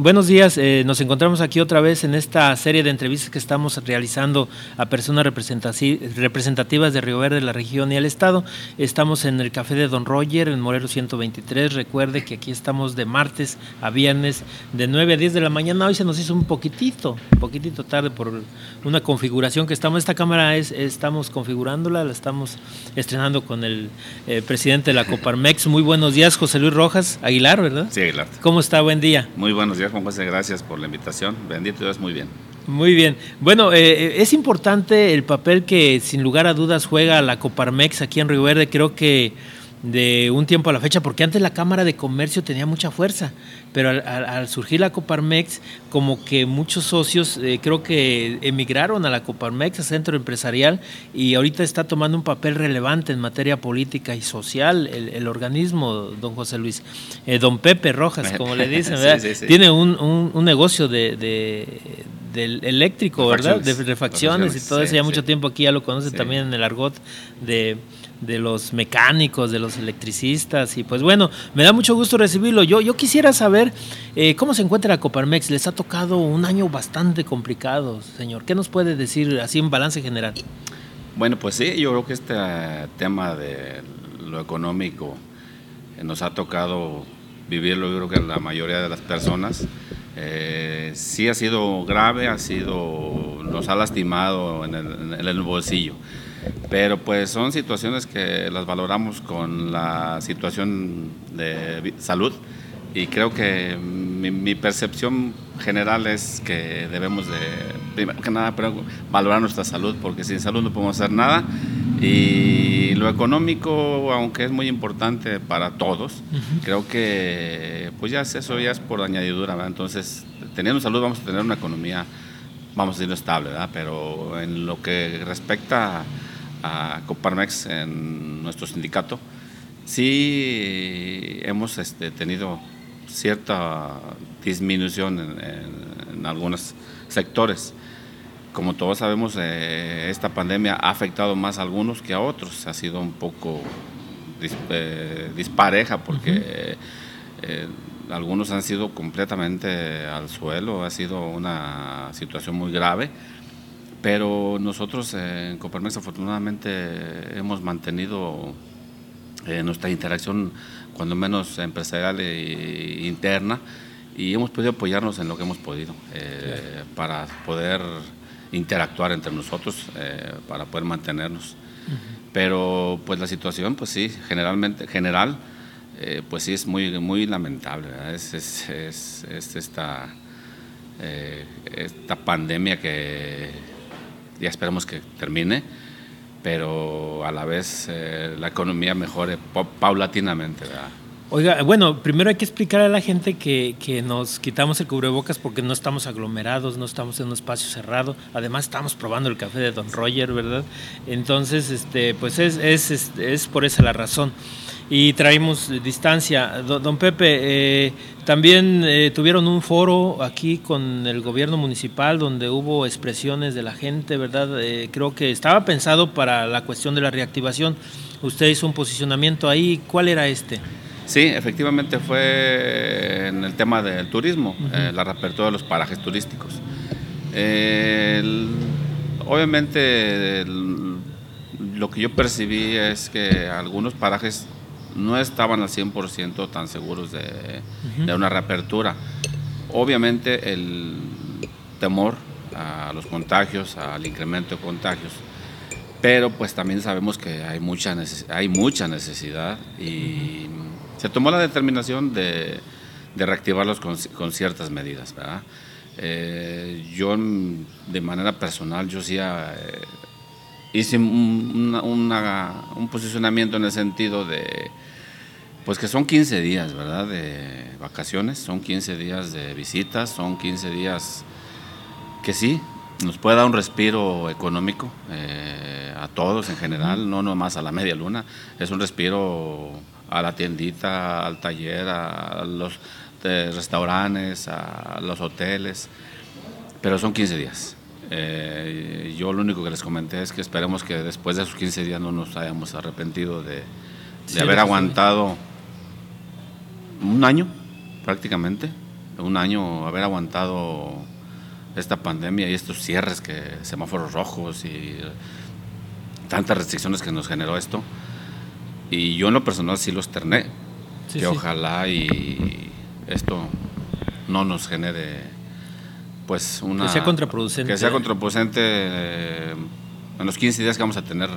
Buenos días, eh, nos encontramos aquí otra vez en esta serie de entrevistas que estamos realizando a personas representativas de Río Verde, la región y el estado. Estamos en el Café de Don Roger, en Morelos 123. Recuerde que aquí estamos de martes a viernes, de 9 a 10 de la mañana. Hoy se nos hizo un poquitito, un poquitito tarde por una configuración que estamos. Esta cámara es, estamos configurándola, la estamos estrenando con el eh, presidente de la Coparmex. Muy buenos días, José Luis Rojas Aguilar, ¿verdad? Sí, Aguilar. ¿Cómo está? Buen día. Muy buenos días. Juan José, gracias por la invitación. Bendito Dios, muy bien. Muy bien. Bueno, eh, eh, es importante el papel que sin lugar a dudas juega la Coparmex aquí en Río Verde. Creo que de un tiempo a la fecha, porque antes la Cámara de Comercio tenía mucha fuerza, pero al, surgir la Coparmex, como que muchos socios eh, creo que emigraron a la Coparmex, a centro empresarial, y ahorita está tomando un papel relevante en materia política y social el, organismo, don José Luis. Eh, don Pepe Rojas, como le dicen, tiene un, negocio de, del eléctrico, ¿verdad? De refacciones, y todo eso. Ya mucho tiempo aquí ya lo conoce también en el argot de de los mecánicos, de los electricistas. Y pues bueno, me da mucho gusto recibirlo. Yo, yo quisiera saber eh, cómo se encuentra Coparmex. Les ha tocado un año bastante complicado, señor. ¿Qué nos puede decir así en balance general? Bueno, pues sí, yo creo que este tema de lo económico eh, nos ha tocado vivirlo, yo creo que la mayoría de las personas. Eh, sí ha sido grave, ha sido, nos ha lastimado en el bolsillo. Pero pues son situaciones que las valoramos con la situación de salud y creo que mi, percepción general es que debemos de, primero que nada, valorar nuestra salud porque sin salud no podemos hacer nada y lo económico, aunque es muy importante para todos, creo que pues ya es eso, ya es por añadidura, ¿verdad? entonces teniendo salud vamos a tener una economía, vamos a decir, estable, ¿verdad? pero en lo que respecta a Coparmex en nuestro sindicato, sí hemos este, tenido cierta disminución en, algunos sectores. Como todos sabemos, eh, esta pandemia ha afectado más a algunos que a otros. Ha sido un poco eh, dispareja porque eh, algunos han sido completamente al suelo. Ha sido una situación muy grave pero nosotros en Coparmex afortunadamente hemos mantenido eh, nuestra interacción cuando menos empresarial e interna y hemos podido apoyarnos en lo que hemos podido eh, para poder interactuar entre nosotros, eh, para poder mantenernos. Pero pues la situación, pues sí, generalmente, general, pues sí es muy, muy lamentable. Es, es, es, esta, esta pandemia que ya esperamos que termine, pero a la vez eh, la economía mejore paulatinamente. Oiga, bueno, primero hay que explicar a la gente que, que, nos quitamos el cubrebocas porque no estamos aglomerados, no estamos en un espacio cerrado. Además, estamos probando el café de Don Roger, ¿verdad? Entonces, este, pues es, es, es, es por esa la razón y traemos distancia. Don, Pepe, eh, también eh, tuvieron un foro aquí con el gobierno municipal donde hubo expresiones de la gente, ¿verdad? Eh, creo que estaba pensado para la cuestión de la reactivación. Usted hizo un posicionamiento ahí. ¿Cuál era este? Sí, efectivamente fue en el tema del turismo, la reapertura de los parajes turísticos. obviamente lo que yo percibí es que algunos parajes no estaban al 100% tan seguros de, una reapertura. Obviamente el temor a los contagios, al incremento de contagios, pero pues también sabemos que hay mucha, hay mucha necesidad y se tomó la determinación de, reactivarlos con, ciertas medidas. Eh, yo de manera personal, yo sí eh, hice un posicionamiento en el sentido de pues que son 15 días, ¿verdad? De vacaciones, son 15 días de visitas, son 15 días que sí, nos puede dar un respiro económico eh, a todos en general, no nomás a la media luna, es un respiro a la tiendita, al taller, a los restaurantes, a los hoteles, pero son 15 días. Eh, yo lo único que les comenté es que esperemos que después de esos 15 días no nos hayamos arrepentido de, haber aguantado un año prácticamente un año haber aguantado esta pandemia y estos cierres, que semáforos rojos y tantas restricciones que nos generó esto. Y yo en lo personal sí los terné, que ojalá y esto no nos genere pues una... Que sea contraproducente. Que sea contraproducente eh, en los 15 días que vamos a tener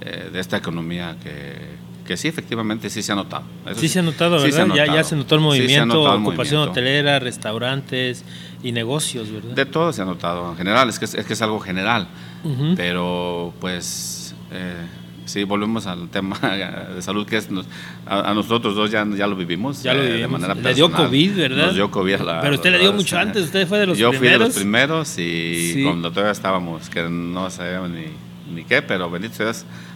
eh, de esta economía que, que sí, efectivamente, sí se ha notado. sí, se ha notado, ¿verdad? Ya, ya, se notó el movimiento, ocupación hotelera, restaurantes y negocios, ¿verdad? De todo se ha notado, en general, es que es, que es algo general, pero pues... Eh, Sí, volvemos al tema de salud que es a, nosotros dos ya, ya lo vivimos. Ya lo eh, vivimos. De manera le dio COVID, ¿verdad? Nos dio COVID. Pero usted le dio mucho antes, usted fue de los primeros. Yo fui de los primeros y cuando todavía estábamos, que no sabíamos ni, ni qué, pero bendito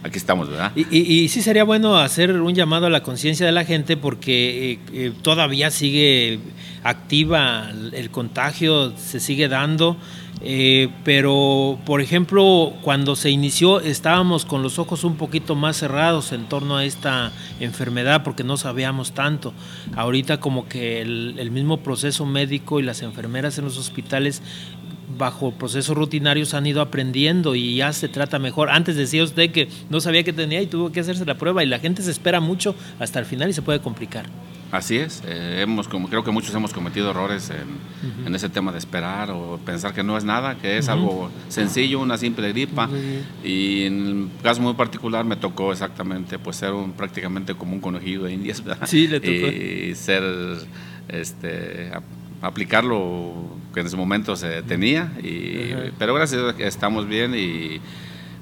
aquí estamos, ¿verdad? Y, y, sí sería bueno hacer un llamado a la conciencia de la gente porque eh, eh, todavía sigue activa el contagio, se sigue dando. Eh, pero, por ejemplo, cuando se inició estábamos con los ojos un poquito más cerrados en torno a esta enfermedad porque no sabíamos tanto. Ahorita como que el, mismo proceso médico y las enfermeras en los hospitales bajo procesos rutinarios han ido aprendiendo y ya se trata mejor. Antes decía usted que no sabía que tenía y tuvo que hacerse la prueba y la gente se espera mucho hasta el final y se puede complicar. Así es, eh, hemos, como, creo que muchos hemos cometido errores en, ese tema de esperar o pensar que no es nada, que es algo sencillo, una simple gripa. Y en el caso muy particular me tocó exactamente pues ser un, prácticamente como un conejillo de indias. Sí, le tocó. Y ser, este, aplicarlo que en ese momento se tenía. Y, pero gracias a Dios estamos bien y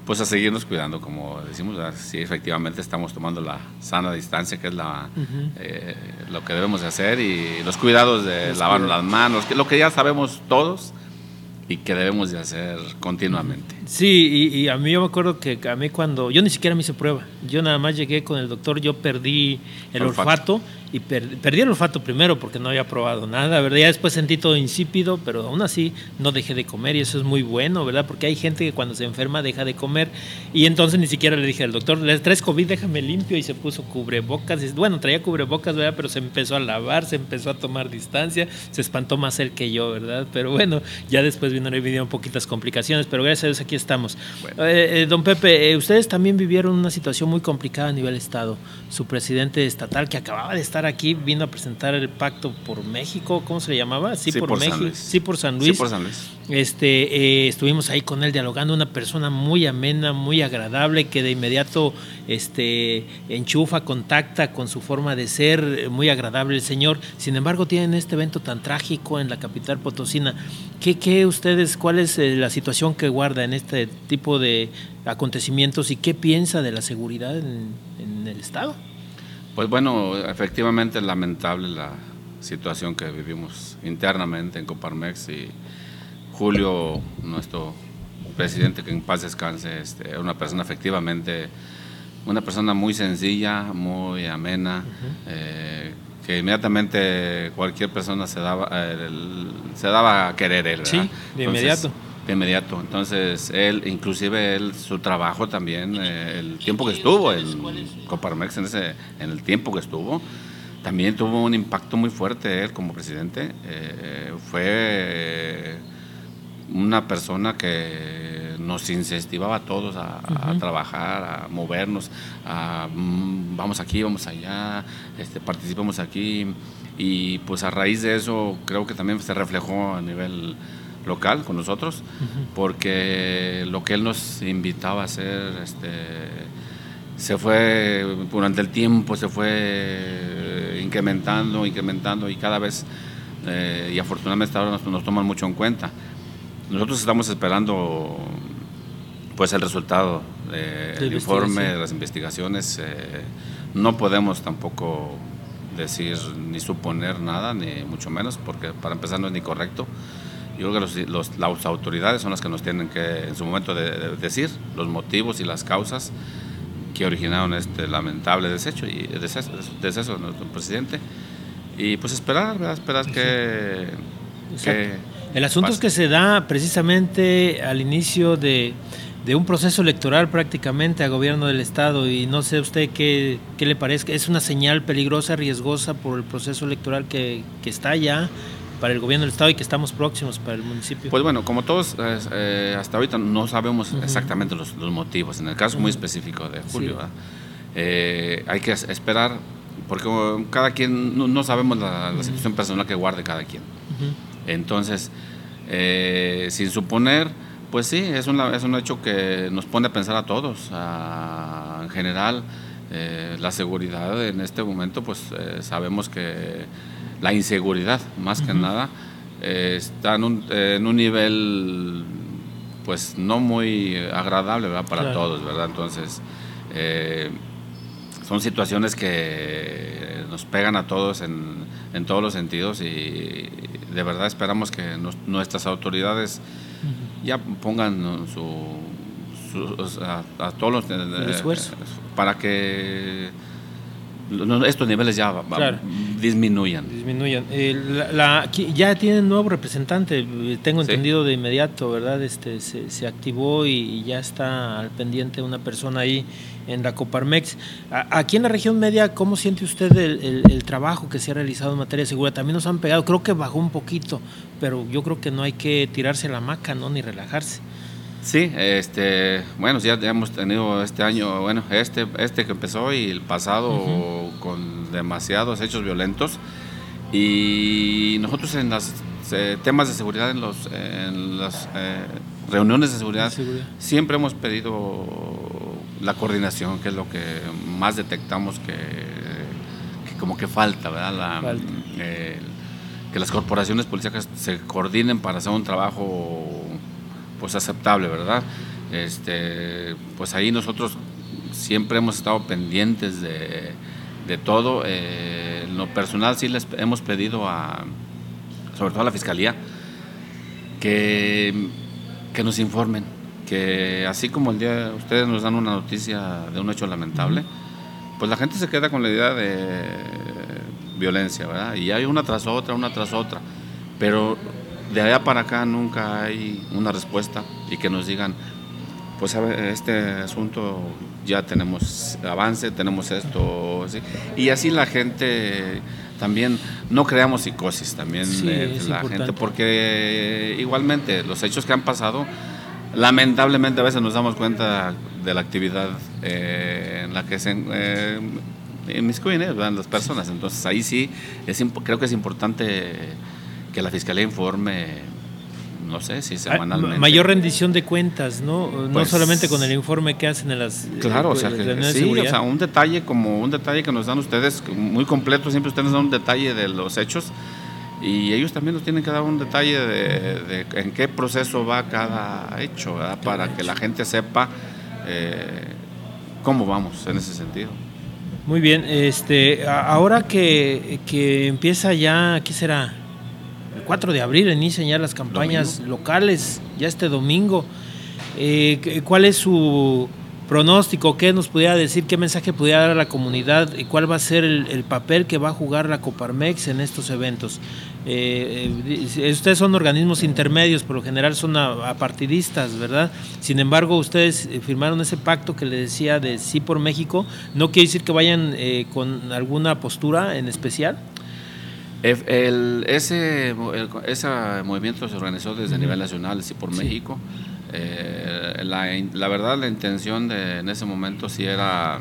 pues a seguirnos cuidando, como decimos, si efectivamente estamos tomando la sana distancia, que es la, eh, lo que debemos de hacer, y los cuidados de lavarnos las manos, que lo que ya sabemos todos y que debemos de hacer continuamente. Sí, y, a mí yo me acuerdo que a mí cuando, yo ni siquiera me hice prueba, yo nada más llegué con el doctor, yo perdí el olfato y perdí el olfato primero porque no había probado nada, ¿verdad? Ya después sentí todo insípido, pero aún así no dejé de comer y eso es muy bueno, ¿verdad? Porque hay gente que cuando se enferma deja de comer y entonces ni siquiera le dije al doctor, le traes COVID, déjame limpio y se puso cubrebocas. Y, bueno, traía cubrebocas, ¿verdad? Pero se empezó a lavar, se empezó a tomar distancia, se espantó más él que yo, ¿verdad? Pero bueno, ya después vino, un poquitas complicaciones, pero gracias a Dios aquí estamos. Eh, eh, don Pepe, eh, ustedes también vivieron una situación muy complicada a nivel Estado. Su presidente estatal que acababa de estar aquí, vino a presentar el pacto por México, ¿cómo se le llamaba? Sí, por, México, sí por San Luis. Sí por San Luis. Este, estuvimos ahí con él dialogando, una persona muy amena, muy agradable, que de inmediato este, enchufa, contacta con su forma de ser, muy agradable el señor. Sin embargo, tienen este evento tan trágico en la capital potosina. ¿Qué, qué ustedes, cuál es eh, la situación que guarda en este tipo de acontecimientos y qué piensa de la seguridad en, en el Estado? Pues bueno, efectivamente es lamentable la situación que vivimos internamente en Coparmex y Julio, nuestro presidente, que en paz descanse, este, una persona efectivamente, una persona muy sencilla, muy amena, eh, que inmediatamente cualquier persona se daba, eh, se daba a querer él. Sí, de inmediato. De inmediato. Entonces, él, inclusive él, su trabajo también, eh, el tiempo que estuvo en Coparmex, en, ese, en el tiempo que estuvo, también tuvo un impacto muy fuerte él como presidente. Eh, fue una persona que nos incentivaba a todos a, trabajar, a movernos, a mm, vamos aquí, vamos allá, este, participamos aquí. Y pues a raíz de eso creo que también se reflejó a nivel local con nosotros, porque lo que él nos invitaba a hacer, este, se fue, durante el tiempo se fue incrementando, incrementando y cada vez, eh, y afortunadamente ahora nos, toman mucho en cuenta. Nosotros estamos esperando pues el resultado del informe, de las investigaciones. Eh, no podemos tampoco decir ni suponer nada, ni mucho menos, porque para empezar no es ni correcto. Yo creo que los, las autoridades son las que nos tienen que en su momento de, decir los motivos y las causas que originaron este lamentable desecho y deceso, deceso de nuestro presidente. Y pues esperar, ¿verdad? esperar que, El asunto es que se da precisamente al inicio de, de, un proceso electoral prácticamente a gobierno del Estado y no sé usted qué, qué le parece, es una señal peligrosa, riesgosa por el proceso electoral que, que está ya para el gobierno del estado y que estamos próximos para el municipio. Pues bueno, como todos, eh, hasta ahorita no sabemos exactamente los, motivos, en el caso muy específico de Julio, eh, hay que esperar, porque cada quien, no, sabemos la, situación personal que guarde cada quien. Entonces, eh, sin suponer, pues sí, es, es un hecho que nos pone a pensar a todos, en general. la seguridad en este momento, pues sabemos que la inseguridad, más que nada, eh, está en un, nivel pues no muy agradable para todos, ¿verdad? Entonces, eh, son situaciones que nos pegan a todos en, todos los sentidos y de verdad esperamos que nuestras autoridades ya pongan su, a, todos los... Eh, esfuerzo. para que estos niveles ya disminuyan. Disminuyan. Eh, la, ya tienen nuevo representante, tengo entendido de inmediato, ¿verdad? Este se, activó y, ya está al pendiente una persona ahí en la Coparmex. aquí en la región media, ¿cómo siente usted el, trabajo que se ha realizado en materia de seguridad? También nos han pegado, creo que bajó un poquito, pero yo creo que no hay que tirarse la maca, ¿no? Ni relajarse. Sí, este, bueno, ya, hemos tenido este año, bueno, este, este que empezó y el pasado con demasiados hechos violentos y nosotros en los eh, temas de seguridad, en, los, en las eh, reuniones de seguridad, siempre hemos pedido la coordinación, que es lo que más detectamos que, como que falta, ¿verdad? que las corporaciones policíacas se coordinen para hacer un trabajo pues aceptable, ¿verdad? Este, pues ahí nosotros siempre hemos estado pendientes de, todo. Eh, en lo personal sí les hemos pedido a, sobre todo a la Fiscalía, que, que nos informen, que así como el día ustedes nos dan una noticia de un hecho lamentable, pues la gente se queda con la idea de violencia, ¿verdad? Y hay una tras otra, una tras otra. Pero de allá para acá nunca hay una respuesta y que nos digan, pues este asunto ya tenemos avance, tenemos esto, y así la gente también no creamos psicosis también la gente, porque igualmente los hechos que han pasado, lamentablemente a veces nos damos cuenta de la actividad eh, en la que se eh, inmiscuyen las personas, entonces ahí sí es, creo que es importante que la fiscalía informe, no sé si ah, semanalmente. Mayor rendición de cuentas, ¿no? no pues solamente con el informe que hacen en las. Claro, o sea, sí, o sea, un detalle como un detalle que nos dan ustedes, muy completo, siempre ustedes nos dan un detalle de los hechos y ellos también nos tienen que dar un detalle de, en qué proceso va cada hecho, ¿verdad? Para que la gente sepa eh, cómo vamos en ese sentido. Muy bien, este, ahora que, que empieza ya, ¿qué será? 4 de abril inician ya las campañas locales, ya este domingo. Eh, ¿Cuál es su pronóstico? ¿Qué nos pudiera decir? ¿Qué mensaje pudiera dar a la comunidad? ¿Y cuál va a ser el, papel que va a jugar la Coparmex en estos eventos? Eh, eh, ustedes son organismos intermedios, por lo general son apartidistas, ¿verdad? Sin embargo, ustedes firmaron ese pacto que le decía de sí por México. ¿No quiere decir que vayan con alguna postura en especial? El, ese, ese movimiento se organizó desde nivel nacional, sí, por México. Eh, la, verdad, la intención de, en ese momento sí era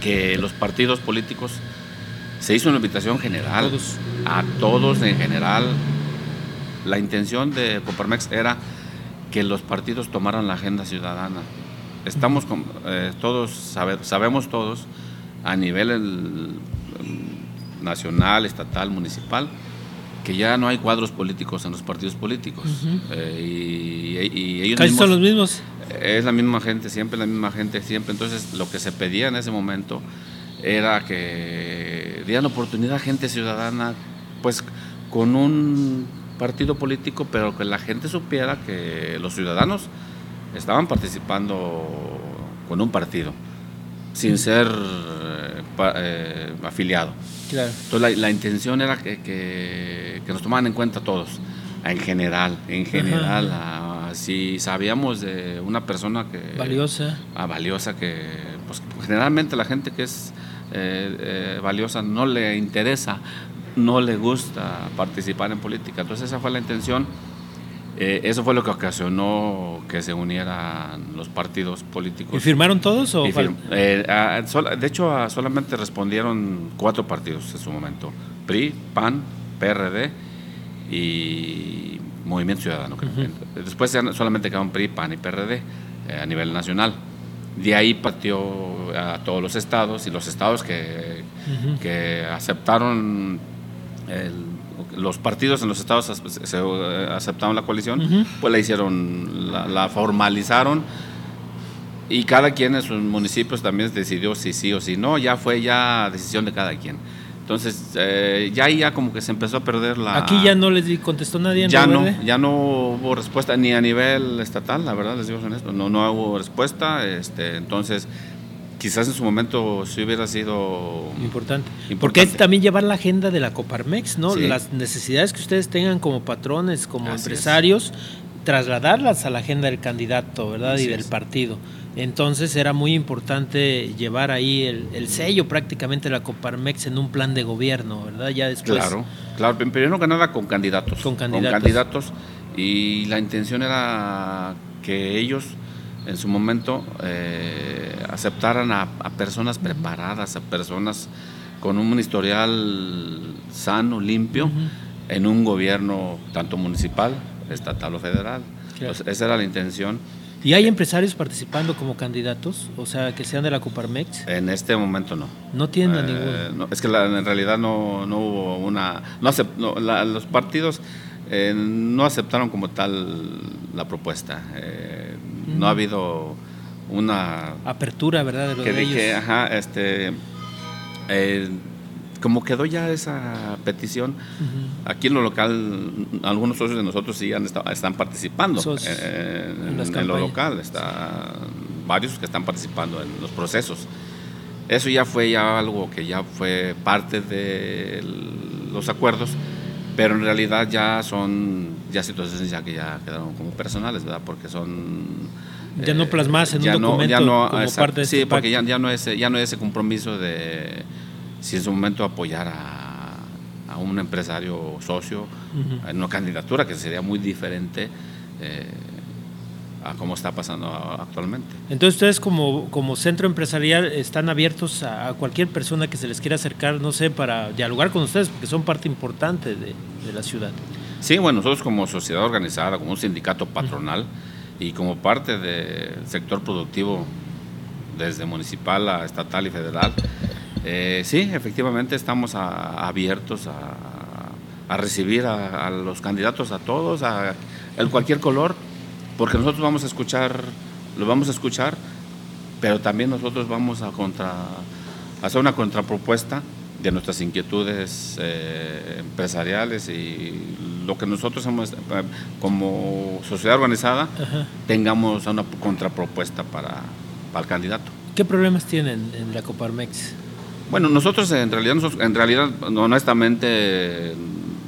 que los partidos políticos se hizo una invitación general a todos en general. La intención de Coparmex era que los partidos tomaran la agenda ciudadana. Estamos eh, todos, sabemos todos, a nivel el, nacional, estatal, municipal, que ya no hay cuadros políticos en los partidos políticos. Eh, y, ellos Casi son los mismos. Es la misma gente, siempre la misma gente, siempre. Entonces, lo que se pedía en ese momento era que dieran oportunidad a gente ciudadana, pues con un partido político, pero que la gente supiera que los ciudadanos estaban participando con un partido, sin ser eh, eh, afiliado. Entonces la, intención era que, que, nos tomaran en cuenta todos, en general, en general. si sabíamos de una persona que... Valiosa. Ah, valiosa, que pues, generalmente la gente que es eh, eh, valiosa no le interesa no le gusta participar en política. Entonces esa fue la intención. Eh, eso fue lo que ocasionó que se unieran los partidos políticos. ¿Y firmaron todos? O eh, de hecho, solamente respondieron cuatro partidos en su momento. PRI, PAN, PRD y Movimiento Ciudadano. Después solamente quedaron PRI, PAN y PRD a nivel nacional. De ahí partió a todos los estados y los estados que, que aceptaron los partidos en los estados se, aceptaron la coalición, pues la hicieron, la, formalizaron y cada quien en sus municipios también decidió si sí o si no, ya fue ya decisión de cada quien. Entonces, eh, ya ahí ya como que se empezó a perder la... Aquí ya no les contestó nadie en Ya no, ya no hubo respuesta ni a nivel estatal, la verdad, les digo esto, no, no hubo respuesta, este, entonces quizás en su momento sí hubiera sido importante. Porque es también llevar la agenda de la Coparmex, ¿no? Las necesidades que ustedes tengan como patrones, como empresarios, trasladarlas a la agenda del candidato, ¿verdad? y del partido. Entonces era muy importante llevar ahí el, sello prácticamente de la Coparmex en un plan de gobierno, ¿verdad? Ya después. Claro, claro, primero que nada con candidatos. Con candidatos. Con candidatos. Y la intención era que ellos en su momento eh, aceptaran a, personas preparadas, a personas con un historial sano, limpio, en un gobierno tanto municipal, estatal o federal. esa era la intención ¿Y hay empresarios participando como candidatos? O sea, que sean de la Coparmex. En este momento no. No tienen eh, ninguno. es que en realidad no, no, hubo una... No, los partidos eh, no aceptaron como tal la propuesta. Eh, no ha habido una... Apertura, ¿verdad? De lo que dije, ajá, este como quedó ya esa petición, aquí en lo local, algunos socios de nosotros sí han están participando en, lo local, está, varios que están participando en los procesos. Eso ya fue ya algo que ya fue parte de los acuerdos, pero en realidad ya son ya situaciones ya que ya quedaron como personales, ¿verdad? Porque son ya no plasmas en un documento como parte de sí, este porque ya, ya no es ya no es ese compromiso de si en su momento apoyar a, a un empresario socio en una candidatura que sería muy diferente eh, a cómo está pasando actualmente. Entonces ustedes como, como centro empresarial están abiertos a, cualquier persona que se les quiera acercar, no sé, para dialogar con ustedes, porque son parte importante de, de la ciudad. Sí, bueno, nosotros como sociedad organizada, como un sindicato patronal y como parte del sector productivo desde municipal a estatal y federal, eh, sí, efectivamente estamos abiertos a, recibir a, los candidatos, a todos, a, cualquier color, porque nosotros vamos a escuchar, lo vamos a escuchar, pero también nosotros vamos a, contra, hacer una contrapropuesta de nuestras inquietudes eh, empresariales y lo que nosotros eh, como sociedad organizada tengamos una contrapropuesta para, para el candidato. ¿Qué problemas tienen en la Coparmex? Bueno, nosotros en realidad, en realidad honestamente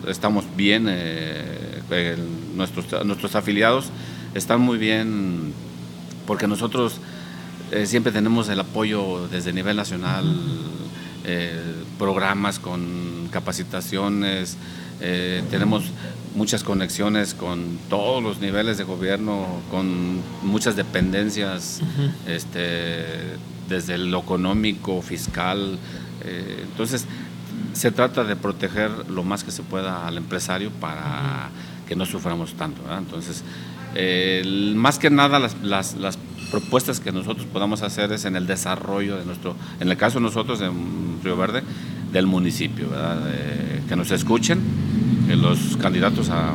estamos bien, eh, nuestros, nuestros afiliados están muy bien porque nosotros eh, siempre tenemos el apoyo desde nivel nacional, eh, programas con capacitaciones, tenemos muchas conexiones con todos los niveles de gobierno, con muchas dependencias, este, desde lo económico, fiscal. Eh, entonces, se trata de proteger lo más que se pueda al empresario para que no suframos tanto. Entonces, más que nada las, las, propuestas que nosotros podamos hacer es en el desarrollo de nuestro, en el caso de nosotros en Río Verde, del municipio, que nos escuchen, los candidatos a,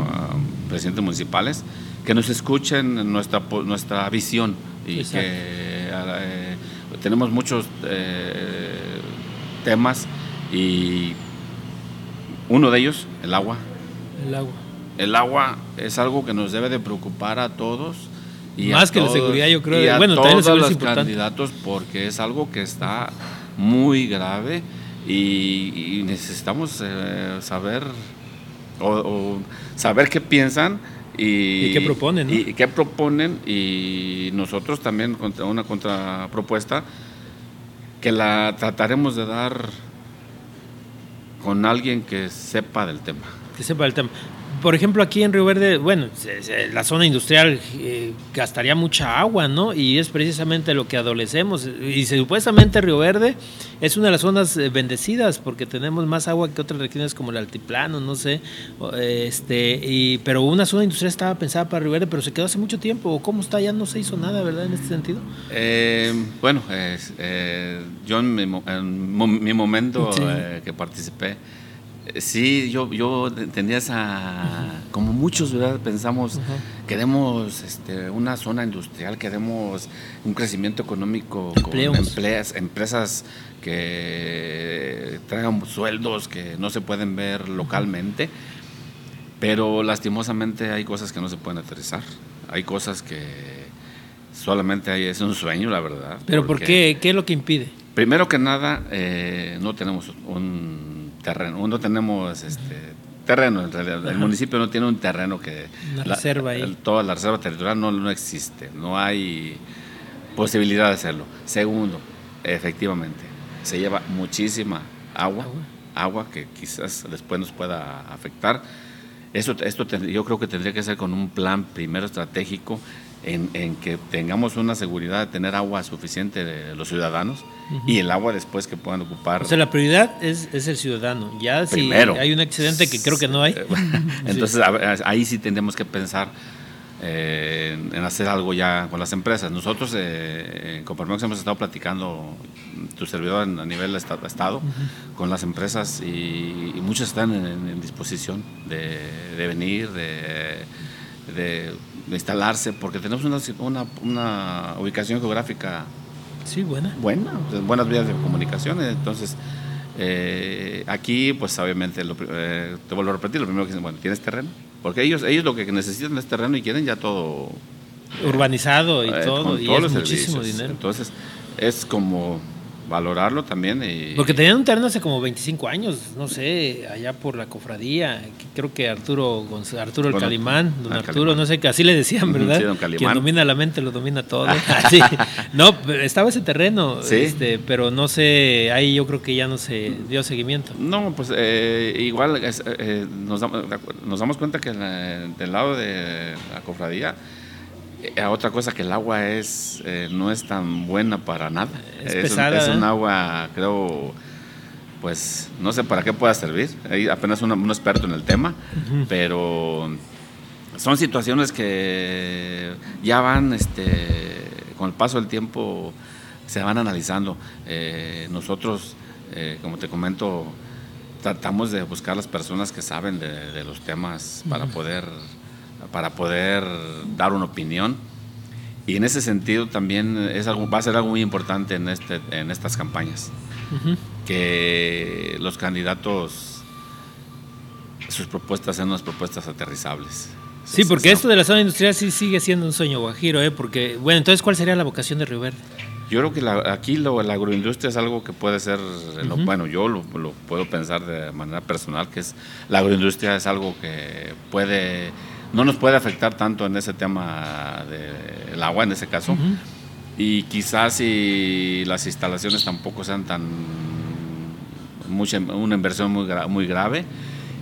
presidentes municipales, que nos escuchen nuestra, nuestra visión y que eh, tenemos muchos eh, temas y uno de ellos, el agua. El agua. El agua es algo que nos debe de preocupar a todos. Y Más que la seguridad, yo creo. Y a bueno, todos los candidatos porque es algo que está muy grave y, necesitamos eh, saber o, saber qué piensan y, qué proponen. Y, qué proponen y nosotros también contra una contrapropuesta que la trataremos de dar con alguien que sepa del tema. Que sepa del tema por ejemplo, aquí en Río Verde, bueno, la zona industrial eh, gastaría mucha agua, ¿no? Y es precisamente lo que adolecemos. Y supuestamente Río Verde es una de las zonas eh, bendecidas porque tenemos más agua que otras regiones como el altiplano, no sé. Este, y, pero una zona industrial estaba pensada para Río Verde, pero se quedó hace mucho tiempo. ¿Cómo está? Ya no se hizo nada, ¿verdad? En este sentido. Eh, bueno, yo en mi, momento que participé, Sí, yo, yo tenía esa, como muchos ¿verdad? pensamos, queremos este, una zona industrial, queremos un crecimiento económico con empleas, empresas que traigan sueldos que no se pueden ver localmente, pero lastimosamente hay cosas que no se pueden aterrizar, hay cosas que solamente hay, es un sueño, la verdad. ¿Pero por qué? ¿Qué es lo que impide? Primero que nada, eh, no tenemos un terreno, no tenemos este terreno, en realidad. el municipio no tiene un terreno que... Una reserva ahí. toda la reserva territorial no, no existe, no hay posibilidad de hacerlo. Segundo, efectivamente, se lleva muchísima agua, agua, que quizás después nos pueda afectar. Esto, esto yo creo que tendría que ser con un plan primero estratégico en, que tengamos una seguridad de tener agua suficiente de los ciudadanos y el agua después que puedan ocupar. O sea, la prioridad es, es el ciudadano. Ya si hay un accidente que creo que no hay. Eh, entonces ahí sí tendremos que pensar eh, en hacer algo ya con las empresas. Nosotros eh, en Coparmex hemos estado platicando, tu servidor a nivel estado, con las empresas y, muchas están en, disposición de, de venir, de, de instalarse, porque tenemos una, una, ubicación geográfica sí, buena. buena, buenas vías de comunicación. Entonces, eh, aquí, pues obviamente, lo, eh, te vuelvo a repetir, lo primero que dicen, bueno, ¿tienes terreno? Porque ellos, ellos lo que necesitan es terreno y quieren ya todo... Urbanizado y eh, todo, y es muchísimo dinero. Entonces, es como valorarlo también. Y... Porque tenían un terreno hace como 25 años, no sé, allá por la cofradía, creo que Arturo Arturo el Calimán, don Arturo, no sé, así le decían, ¿verdad? Sí, Quien domina la mente lo domina todo. No, estaba ese terreno, este, pero no sé, ahí yo creo que ya no se dio seguimiento. No, pues eh, igual eh, nos, damos, nos damos cuenta que del lado de la cofradía eh, otra cosa que el agua es eh, no es tan buena para nada. Es, pesada, un, es un agua, creo, pues no sé para qué pueda servir. Hay apenas un, experto en el tema, pero son situaciones que ya van, este, con el paso del tiempo, se van analizando. Eh, nosotros, como te comento, tratamos de buscar las personas que saben de, los temas para poder para poder dar una opinión. Y en ese sentido también es algo, va a ser algo muy importante en, este, en estas campañas, que los candidatos, sus propuestas sean unas propuestas aterrizables. Sí, porque esto de la zona industrial sí sigue siendo un sueño guajiro, ¿eh? porque, bueno, entonces, ¿cuál sería la vocación de Río Verde? Yo creo que aquí lo, la agroindustria es algo que puede ser, bueno, yo lo, lo, puedo pensar de manera personal, que es la agroindustria es algo que puede no nos puede afectar tanto en ese tema del agua, en ese caso. Y quizás si las instalaciones tampoco sean tan mucha, una inversión muy, muy grave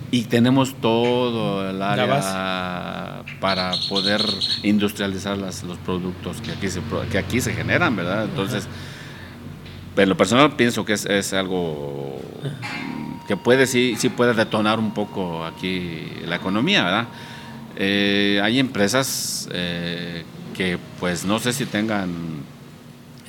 y tenemos todo el área para poder industrializar las, los productos que aquí se, que aquí se generan, ¿verdad? Entonces, en lo personal pienso que es, es algo que puede sí, sí puede detonar un poco aquí la economía, ¿verdad? Eh, hay empresas eh, que pues no sé si tengan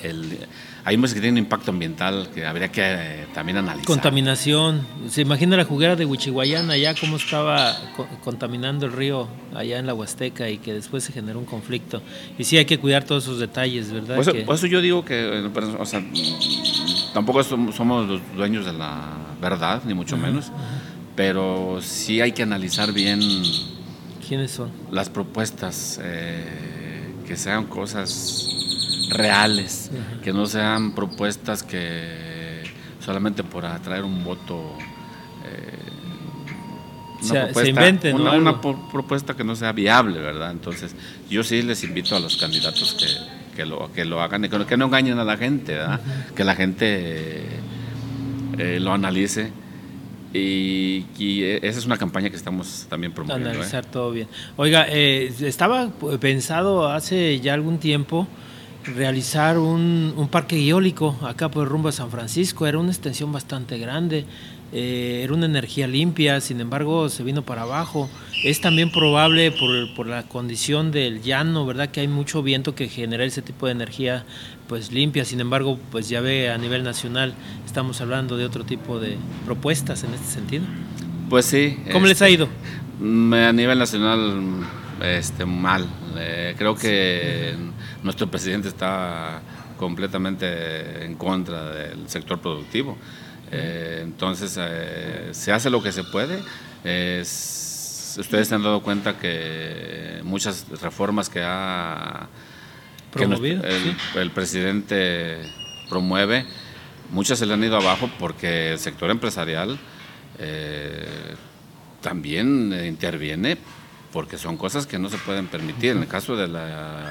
el... Hay que tienen impacto ambiental que habría que eh, también analizar. Contaminación. Se imagina la juguera de Huichihuayana allá cómo estaba contaminando el río allá en la Huasteca y que después se generó un conflicto. Y sí hay que cuidar todos esos detalles, ¿verdad? Por eso, yo digo que, o sea, tampoco somos los dueños de la verdad, ni mucho menos, pero sí hay que analizar bien ¿Quiénes son? Las propuestas, eh, que sean cosas reales, que no sean propuestas que solamente por atraer un voto... Eh, se inventen, una, una, propuesta que no sea viable, ¿verdad? Entonces, yo sí les invito a los candidatos que, que, lo, que lo hagan y que, no engañen a la gente, ¿verdad? Que la gente eh, lo analice Y, esa es una campaña que estamos también promoviendo. Analizar todo bien. Oiga, estaba pensado hace ya algún tiempo realizar un, un, parque eólico acá por rumbo a San Francisco. Era una extensión bastante grande, eh, era una energía limpia, sin embargo se vino para abajo. Es también probable por, por, la condición del llano, ¿verdad? Que hay mucho viento que genera ese tipo de energía pues limpia. Sin embargo, pues ya ve a nivel nacional estamos hablando de otro tipo de propuestas en este sentido. Pues sí. ¿Cómo les ha este, ido? A nivel nacional, este, mal. Eh, creo que nuestro presidente está completamente en contra del sector productivo. Eh, entonces, eh, se hace lo que se puede. Ustedes se han dado cuenta que muchas reformas que ha promovido el, presidente promueve, muchas se le han ido abajo porque el sector empresarial también interviene porque son cosas que no se pueden permitir. En el caso de la,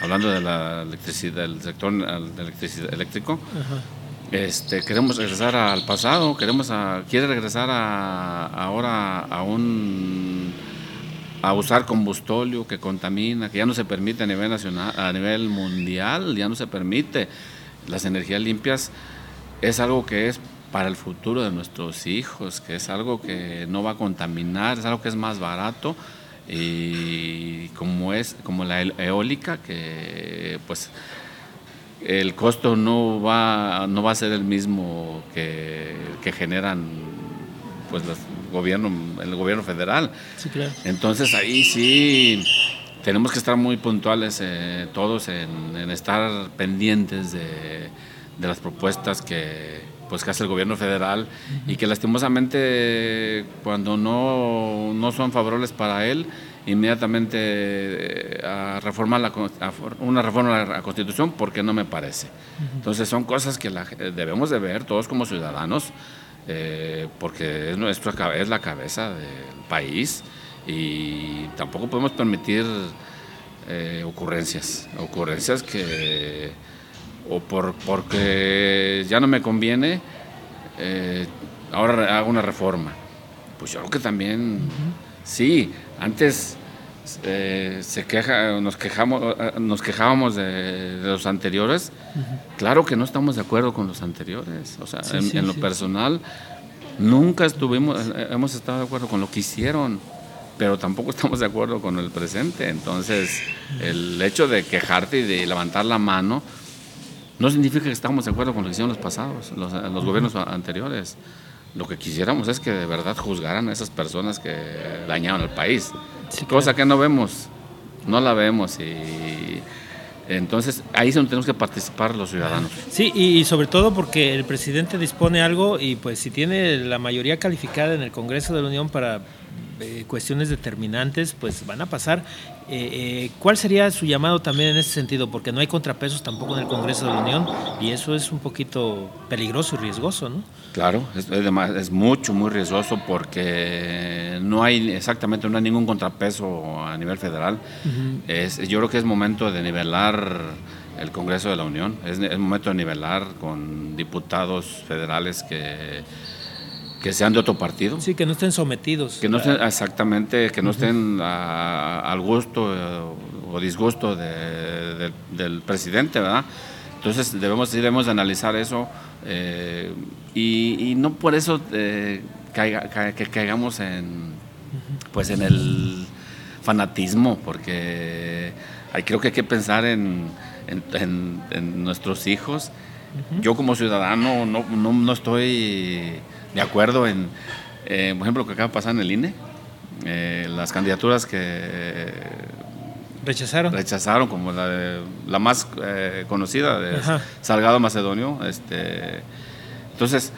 hablando de la electricidad, del sector eléctrico, este, queremos regresar al pasado, queremos a, quiere regresar a, ahora a un a usar combustóleo que contamina, que ya no se permite a nivel nacional, a nivel mundial, ya no se permite. Las energías limpias es algo que es para el futuro de nuestros hijos, que es algo que no va a contaminar, es algo que es más barato y como es como la eólica que pues el costo no va no va a ser el mismo que, que generan pues los gobierno el gobierno federal. Entonces ahí sí tenemos que estar muy puntuales eh, todos en, estar pendientes de, de las propuestas que pues que hace el gobierno federal y que lastimosamente cuando no, no son favorables para él, inmediatamente eh, a reformar la, una reforma a la Constitución porque no me parece. Entonces son cosas que debemos de ver todos como ciudadanos eh, porque es, nuestra, es la cabeza del país y tampoco podemos permitir eh, ocurrencias, ocurrencias que o por, porque ya no me conviene, eh, ahora hago una reforma. Pues yo creo que también, sí, antes eh, se queja, nos, quejamos, eh, nos quejábamos de, los anteriores. Claro que no estamos de acuerdo con los anteriores. O sea, en, lo personal, nunca estuvimos, hemos estado de acuerdo con lo que hicieron pero tampoco estamos de acuerdo con el presente. Entonces, el hecho de quejarte y de levantar la mano, no significa que estamos de acuerdo con lo que hicieron los pasados, los, gobiernos anteriores. Lo que quisiéramos es que de verdad juzgaran a esas personas que dañaron al país. cosa que no vemos, no la vemos y entonces ahí es donde tenemos que participar los ciudadanos. Sí, y sobre todo porque el presidente dispone algo y pues si tiene la mayoría calificada en el Congreso de la Unión para eh, cuestiones determinantes, pues van a pasar. Eh, eh, ¿Cuál sería su llamado también en ese sentido? Porque no hay contrapesos tampoco en el Congreso de la Unión y eso es un poquito peligroso y riesgoso, ¿no? Claro, es, es mucho, muy riesgoso porque no hay exactamente no hay ningún contrapeso a nivel federal. es, yo creo que es momento de nivelar el Congreso de la Unión, es, es momento de nivelar con diputados federales que que sean de otro partido. Sí, que no estén sometidos. Que no estén, exactamente, que no estén al gusto eh, o disgusto del presidente, ¿verdad? Entonces debemos, debemos analizar eso eh, y, no por eso eh, que caigamos en, pues en el fanatismo, porque hay, creo que hay que pensar en, en, nuestros hijos. Yo como ciudadano no, no, no estoy de acuerdo en, eh, por ejemplo, lo que acaba de pasar en el INE, eh, las candidaturas que rechazaron rechazaron como la, la más eh, conocida de Salgado Macedonio este entonces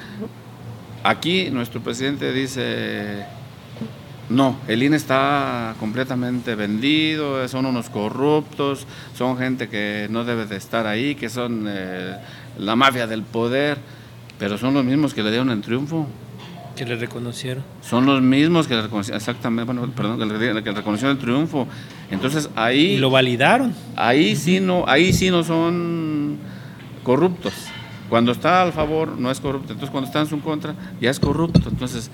aquí nuestro presidente dice no, el INE está completamente vendido, son unos corruptos, son gente que no debe de estar ahí, que son la mafia del poder. Pero son los mismos que le dieron el triunfo. Que le reconocieron. Son los mismos que le reconocieron, exactamente, bueno, perdón, que le, que reconocieron el triunfo. Entonces ahí... Y lo validaron. Ahí sí no, ahí sí no son corruptos. Cuando está al favor no es corrupto, entonces cuando está en su contra ya es corrupto. Entonces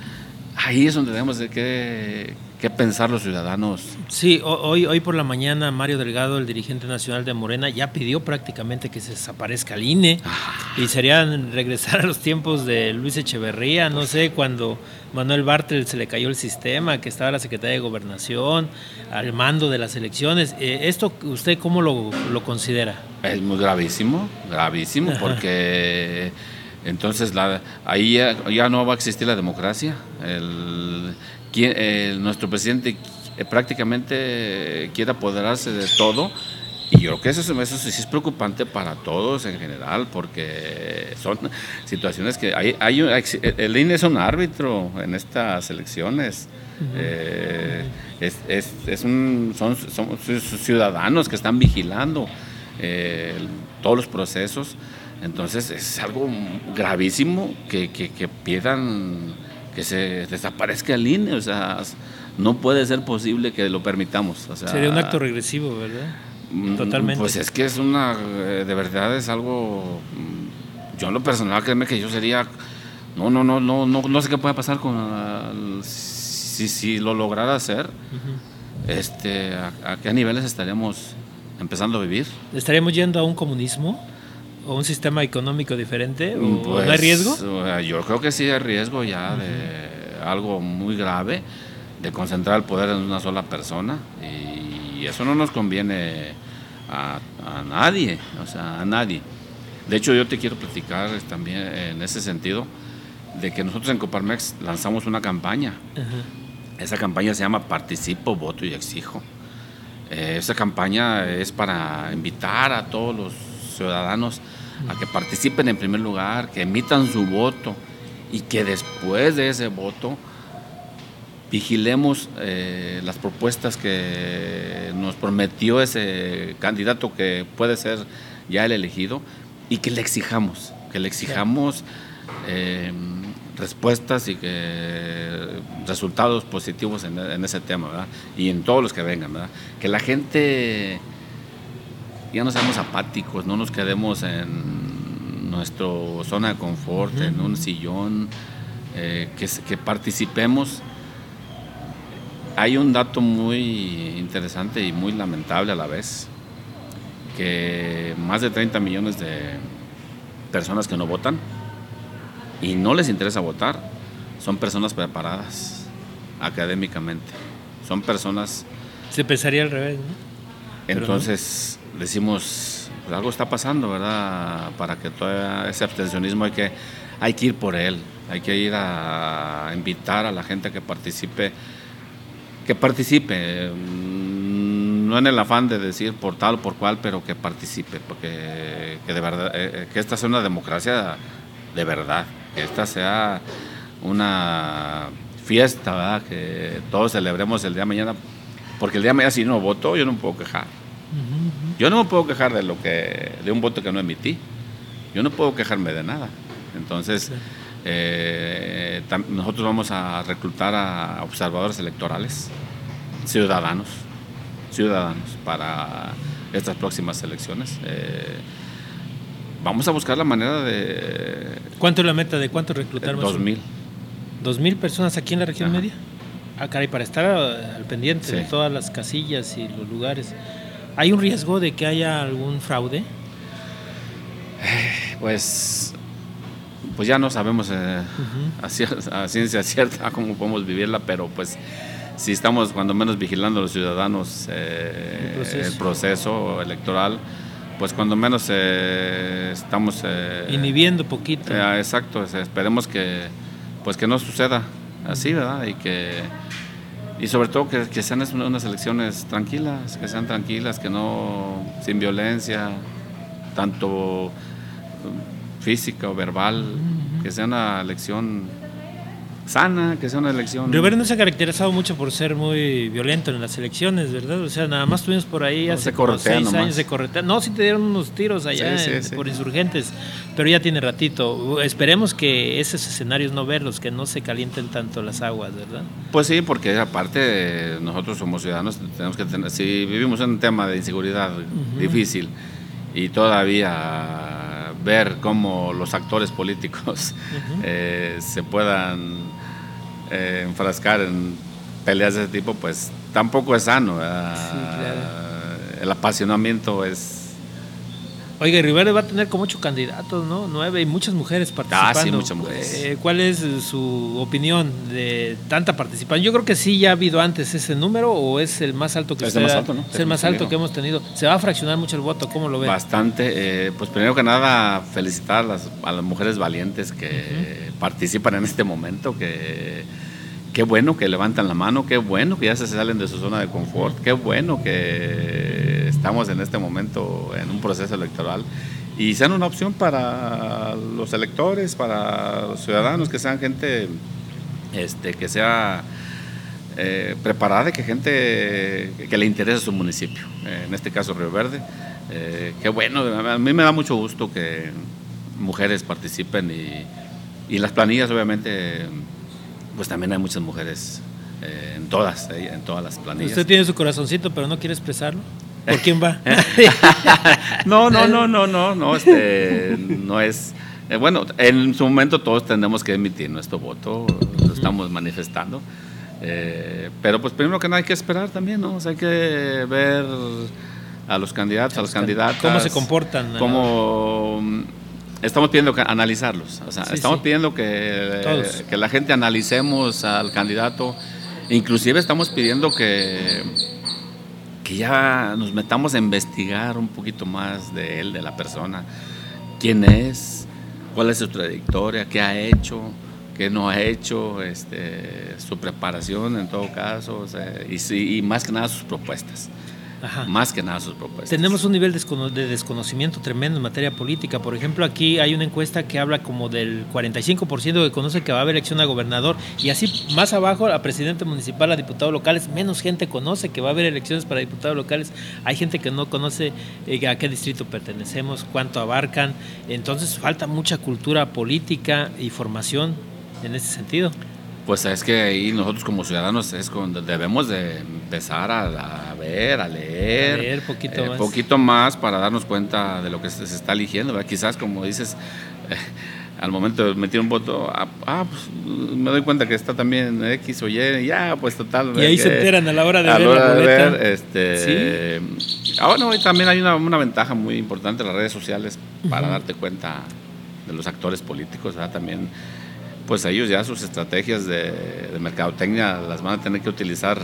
ahí es donde tenemos que, que pensar los ciudadanos. Sí, hoy, hoy por la mañana Mario Delgado, el dirigente nacional de Morena, ya pidió prácticamente que se desaparezca el INE ah. y sería regresar a los tiempos de Luis Echeverría, no sé, cuando Manuel Bartel se le cayó el sistema, que estaba la Secretaría de Gobernación, al mando de las elecciones. Eh, ¿Esto usted cómo lo, lo considera? Es muy gravísimo, gravísimo, porque entonces la, ahí ya, no va a existir la democracia. El, nuestro presidente eh, prácticamente quiere apoderarse de todo. Y yo creo que eso, eso, sí es preocupante para todos en general, porque son situaciones que hay, hay el INE es un árbitro en estas elecciones. Eh, es, es, es un, son, son, ciudadanos que están vigilando eh, todos los procesos. Entonces es algo gravísimo que, que, que pidan que se desaparezca el INE. O sea, no puede ser posible que lo permitamos. O sea, Sería un acto regresivo, ¿verdad? Mm, Totalmente. Pues es que es una, eh, de verdad es algo, mm, yo en lo personal, créeme que yo sería, no, no, no, no, no, no sé qué puede pasar con, si, si lo lograra hacer, este, a, qué niveles estaríamos empezando a vivir. ¿Estaríamos yendo a un comunismo? ¿O un sistema económico diferente? ¿O ¿No hay pues, riesgo? Yo creo que sí hay riesgo ya de algo muy grave, de concentrar el poder en una sola persona. Y eso no nos conviene a, nadie, o sea, a nadie. De hecho, yo te quiero platicar también en ese sentido de que nosotros en Coparmex lanzamos una campaña. Esa campaña se llama Participo, Voto y Exijo. Eh, esa campaña es para invitar a todos los ciudadanos a que participen en primer lugar, que emitan su voto y que después de ese voto vigilemos eh, las propuestas que nos prometió ese candidato que puede ser ya el elegido y que le exijamos, que le exijamos eh, respuestas y que resultados positivos en, ese tema, Y en todos los que vengan, Que la gente ya no seamos apáticos, no nos quedemos en nuestra zona de confort, en un sillón, eh, que, que participemos. Hay un dato muy interesante y muy lamentable a la vez, que más de 30 millones de personas que no votan y no les interesa votar son personas preparadas académicamente, son personas... Se pensaría al revés, ¿no? Entonces decimos, pues algo está pasando, ¿verdad? Para que todo ese abstencionismo hay que, hay que ir por él, hay que ir a invitar a la gente que participe que participe, mm, no en el afán de decir por tal o por cual, pero que participe, porque que de verdad, eh, eh, que esta sea una democracia de verdad, que esta sea una fiesta, ¿verdad? que todos celebremos el día de mañana, porque el día de mañana si no voto, yo no puedo quejar. Yo no me puedo quejar de lo que de un voto que no emití. Yo no puedo quejarme de nada. Entonces, eh, nosotros vamos a reclutar a observadores electorales, ciudadanos, ciudadanos para estas próximas elecciones. Eh, vamos a buscar la manera de... ¿Cuánto es la meta de cuánto reclutar? Dos mil. ¿Dos mil personas aquí en la región media? Ah, caray, para estar al pendiente de todas las casillas y los lugares. ¿Hay un riesgo de que haya algún fraude? Pues pues ya no sabemos eh, a, ciencia cierta cómo podemos vivirla, pero pues si estamos cuando menos vigilando a los ciudadanos eh, el, proceso. electoral, pues cuando menos eh, estamos... Inhibiendo poquito. exacto, esperemos que pues que no suceda así, ¿verdad? Y que y sobre todo que, sean unas elecciones tranquilas, que sean tranquilas, que no sin violencia, tanto física o verbal, que sea una elección sana, que sea una elección... Rivera no se ha caracterizado mucho por ser muy violento en las elecciones, ¿verdad? O sea, nada más tuvimos por ahí hace seis años de corretea. No, sí te dieron unos tiros allá por insurgentes, pero ya tiene ratito. Esperemos que esos escenarios no verlos, que no se calienten tanto las aguas, ¿verdad? Pues sí, porque aparte nosotros somos ciudadanos, tenemos que tener, si vivimos en un tema de inseguridad difícil y todavía ver cómo los actores políticos eh, se puedan eh, enfrascar en peleas de ese tipo, pues tampoco es sano. El apasionamiento es Oiga, Rivera va a tener como ocho candidatos, ¿no? Nueve y muchas mujeres participando. Ah, sí, muchas mujeres. Eh, ¿Cuál es su opinión de tanta participación? Yo creo que sí ya ha habido antes ese número o es el más alto que es el más alto, ¿no? Es el más alto que hemos tenido. Se va a fraccionar mucho el voto, ¿cómo lo ve? Bastante. Eh, pues primero que nada, felicitar a las, a las mujeres valientes que participan en este momento, que qué bueno que levantan la mano, qué bueno que ya se salen de su zona de confort, qué bueno que estamos en este momento en un proceso electoral y sean una opción para los electores, para los ciudadanos, que sean gente este, que sea eh, preparada, que gente que le interese su municipio, eh, en este caso Río Verde. Eh, qué bueno, a mí me da mucho gusto que mujeres participen y, y las planillas obviamente, pues también hay muchas mujeres en todas, en todas las planillas. Usted tiene su corazoncito, pero no quiere expresarlo. ¿Por quién va? no, no, no, no, no, no, este, no es. Eh, bueno, en su momento todos tenemos que emitir nuestro voto, lo estamos manifestando. Eh, pero pues primero que nada hay que esperar también, ¿no? hay que ver a los candidatos, a los candidatos. ¿Cómo se comportan? Cómo estamos pidiendo que analizarlos. O sea, estamos pidiendo que, que la gente analicemos al candidato. Inclusive estamos pidiendo que que ya nos metamos a investigar un poquito más de él, de la persona, quién es, cuál es su trayectoria, qué ha hecho, qué no ha hecho, este, su preparación en todo caso, y, y más que nada sus propuestas. Más que nada sus propuestas. Tenemos un nivel de desconocimiento tremendo en materia política. Por ejemplo, aquí hay una encuesta que habla como del 45% que conoce que va a haber elección a gobernador y así más abajo a presidente municipal, a diputados locales, menos gente conoce que va a haber elecciones para diputados locales. Hay gente que no conoce eh, a qué distrito pertenecemos, cuánto abarcan. Entonces falta mucha cultura política y formación en ese sentido. Pues es que ahí nosotros como ciudadanos es cuando debemos de empezar a, ver, a leer, a leer poquito, eh, más. poquito más para darnos cuenta de lo que se, está eligiendo. Quizás como dices, eh, al momento de meter un voto, ah, ah pues, me doy cuenta que está también X o Y, ya, pues total. Y ahí se enteran a la hora de ver la Ver, este, ¿Sí? Ah, bueno, también hay una, una, ventaja muy importante en las redes sociales para darte cuenta de los actores políticos, ¿verdad? También pues ellos ya sus estrategias de, mercadotecnia las van a tener que utilizar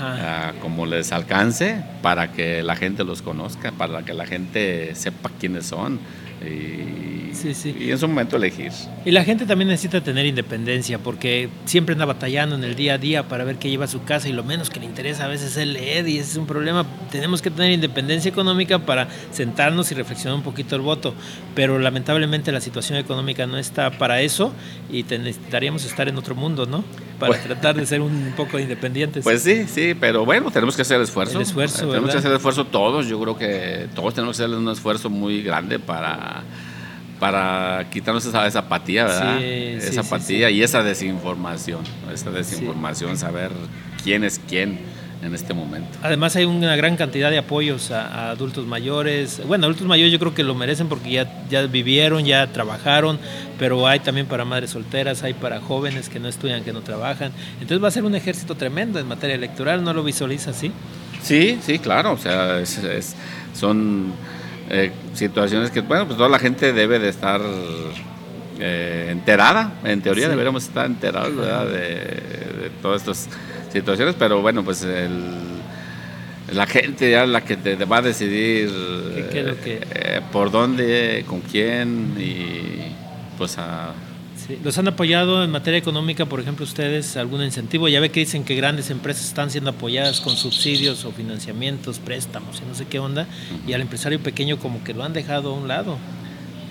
ah, como les alcance para que la gente los conozca, para que la gente sepa quiénes son. Y y en su momento elegir. Y la gente también necesita tener independencia porque siempre anda batallando en el día a día para ver qué lleva a su casa y lo menos que le interesa a veces es leer y ese es un problema. Tenemos que tener independencia económica para sentarnos y reflexionar un poquito el voto, pero lamentablemente la situación económica no está para eso y necesitaríamos estar en otro mundo, ¿no? Para tratar de ser un poco independientes. Pues sí, sí, pero bueno, tenemos que hacer el esfuerzo. El esfuerzo, Tenemos que hacer el esfuerzo todos, yo creo que todos tenemos que hacer un esfuerzo muy grande para para quitarnos esa, esa apatía, ¿verdad? esa apatía y esa desinformación, esa desinformación, saber quién es quién en este momento. Además hay una gran cantidad de apoyos a, adultos mayores. Bueno, adultos mayores yo creo que lo merecen porque ya, ya vivieron, ya trabajaron, pero hay también para madres solteras, hay para jóvenes que no estudian, que no trabajan. Entonces va a ser un ejército tremendo en materia electoral, ¿no lo visualiza así? Sí, sí, claro, o sea, es, son eh, situaciones que, bueno, pues toda la gente debe de estar eh, enterada, en teoría deberíamos estar enterados de, todas estas situaciones, pero bueno, pues la gente ya la que te, va a decidir eh, por dónde, con quién y pues a ¿Los han apoyado en materia económica, por ejemplo, ustedes, algún incentivo? Ya ve que dicen que grandes empresas están siendo apoyadas con subsidios o financiamientos, préstamos y no sé qué onda, y al empresario pequeño como que lo han dejado a un lado.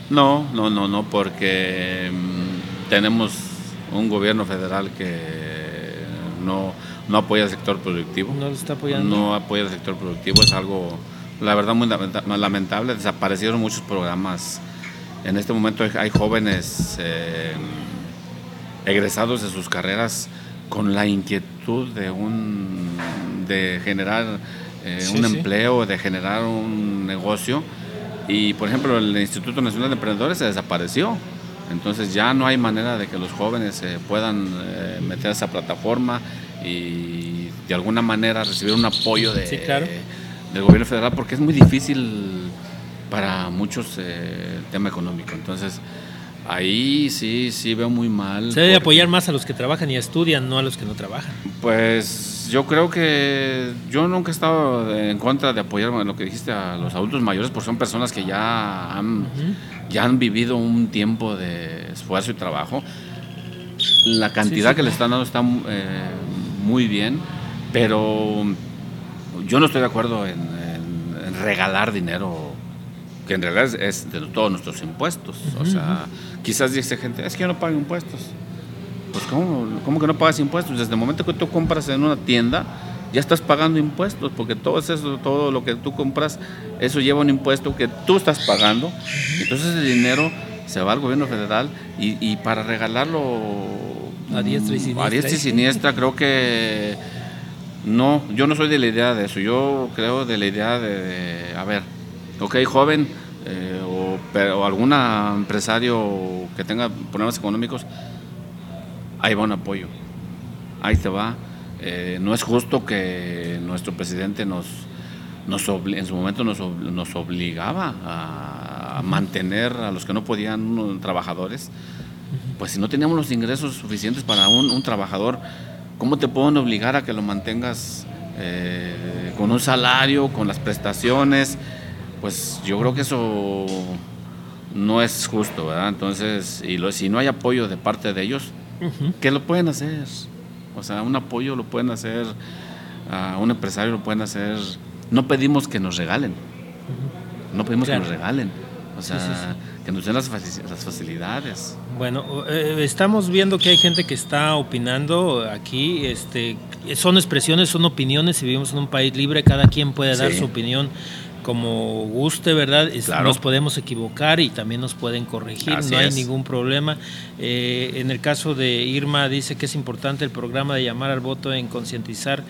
No, no, no, no, porque mm, tenemos un gobierno federal que no, no apoya al sector productivo. No lo está apoyando. No apoya al sector productivo, es algo, la verdad, muy lamentable. Desaparecieron muchos programas en este momento hay jóvenes eh, egresados de sus carreras con la inquietud de, un, de generar eh, un empleo, de generar un negocio Y por ejemplo, el Instituto Nacional de Emprendedores se desapareció. Entonces ya no hay manera de que los jóvenes puedan eh, meter a esa plataforma y de alguna manera recibir un apoyo de, del gobierno federal porque es muy difícil para muchos eh, el tema económico. Entonces ahí sí, sí veo muy mal. Se debe apoyar más a los que trabajan y estudian, no a los que no trabajan. Pues yo creo que yo nunca he estado en contra de apoyar lo que dijiste a los adultos mayores, porque son personas que ya han ya han vivido un tiempo de esfuerzo y trabajo. La cantidad que le están dando está eh, muy bien, pero yo no estoy de acuerdo en, regalar dinero, que en realidad es, de todos nuestros impuestos. O sea, quizás dice gente, es que yo no pago impuestos. Pues ¿cómo, ¿cómo que no pagas impuestos? Desde el momento que tú compras en una tienda, ya estás pagando impuestos, porque todo eso, todo lo que tú compras, eso lleva un impuesto que tú estás pagando. Entonces el dinero se va al gobierno federal y, para regalarlo a diestra y siniestra, a diestra y siniestra creo que no, yo no soy de la idea de eso, yo creo de la idea de, a ver, ok, joven eh, o, o algún empresario que tenga problemas económicos, ahí va un apoyo, ahí te va eh, no es justo que nuestro presidente nos, nos en su momento nos, nos obligaba a, mantener a los que no podían trabajadores. Pues si no teníamos los ingresos suficientes para un, trabajador, ¿cómo te pueden obligar a que lo mantengas eh, con un salario, con las prestaciones? Pues yo creo que eso no es justo, ¿verdad? Entonces, y si no hay apoyo de parte de ellos, ¿qué lo pueden hacer? O sea, un apoyo lo pueden hacer, a un empresario lo pueden hacer. No pedimos que nos regalen. No pedimos que nos regalen. O sea, que nos den las, facilidades. Bueno, eh, estamos viendo que hay gente que está opinando aquí. Este, son expresiones, son opiniones y vivimos en un país libre. Cada quien puede dar su opinión como guste, ¿verdad? Nos podemos equivocar y también nos pueden corregir, no hay ningún problema. Eh, en el caso de Irma dice que es importante el programa de llamar al voto en concientizar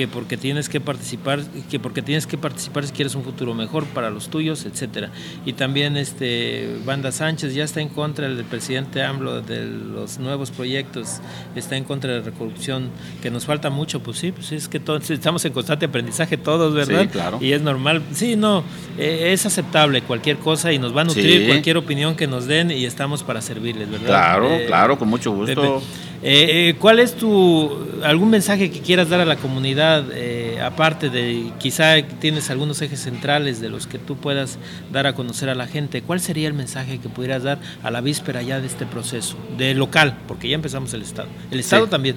que porque tienes que participar, que porque tienes que participar si quieres un futuro mejor para los tuyos, etcétera. Y también este Banda Sánchez ya está en contra del presidente AMLO de los nuevos proyectos, está en contra de la corrupción, que nos falta mucho, pues sí, pues es que todos estamos en constante aprendizaje todos, ¿verdad? Sí, claro. Y es normal, sí, no, eh, es aceptable cualquier cosa y nos va a nutrir cualquier opinión que nos den y estamos para servirles, ¿verdad? Claro, eh, claro, con mucho gusto. Eh, ¿Cuál es tu algún mensaje que quieras dar a la comunidad, eh, aparte de quizá tienes algunos ejes centrales de los que tú puedas dar a conocer a la gente? ¿Cuál sería el mensaje que pudieras dar a la víspera ya de este proceso, de local, porque ya empezamos el Estado? El Estado también.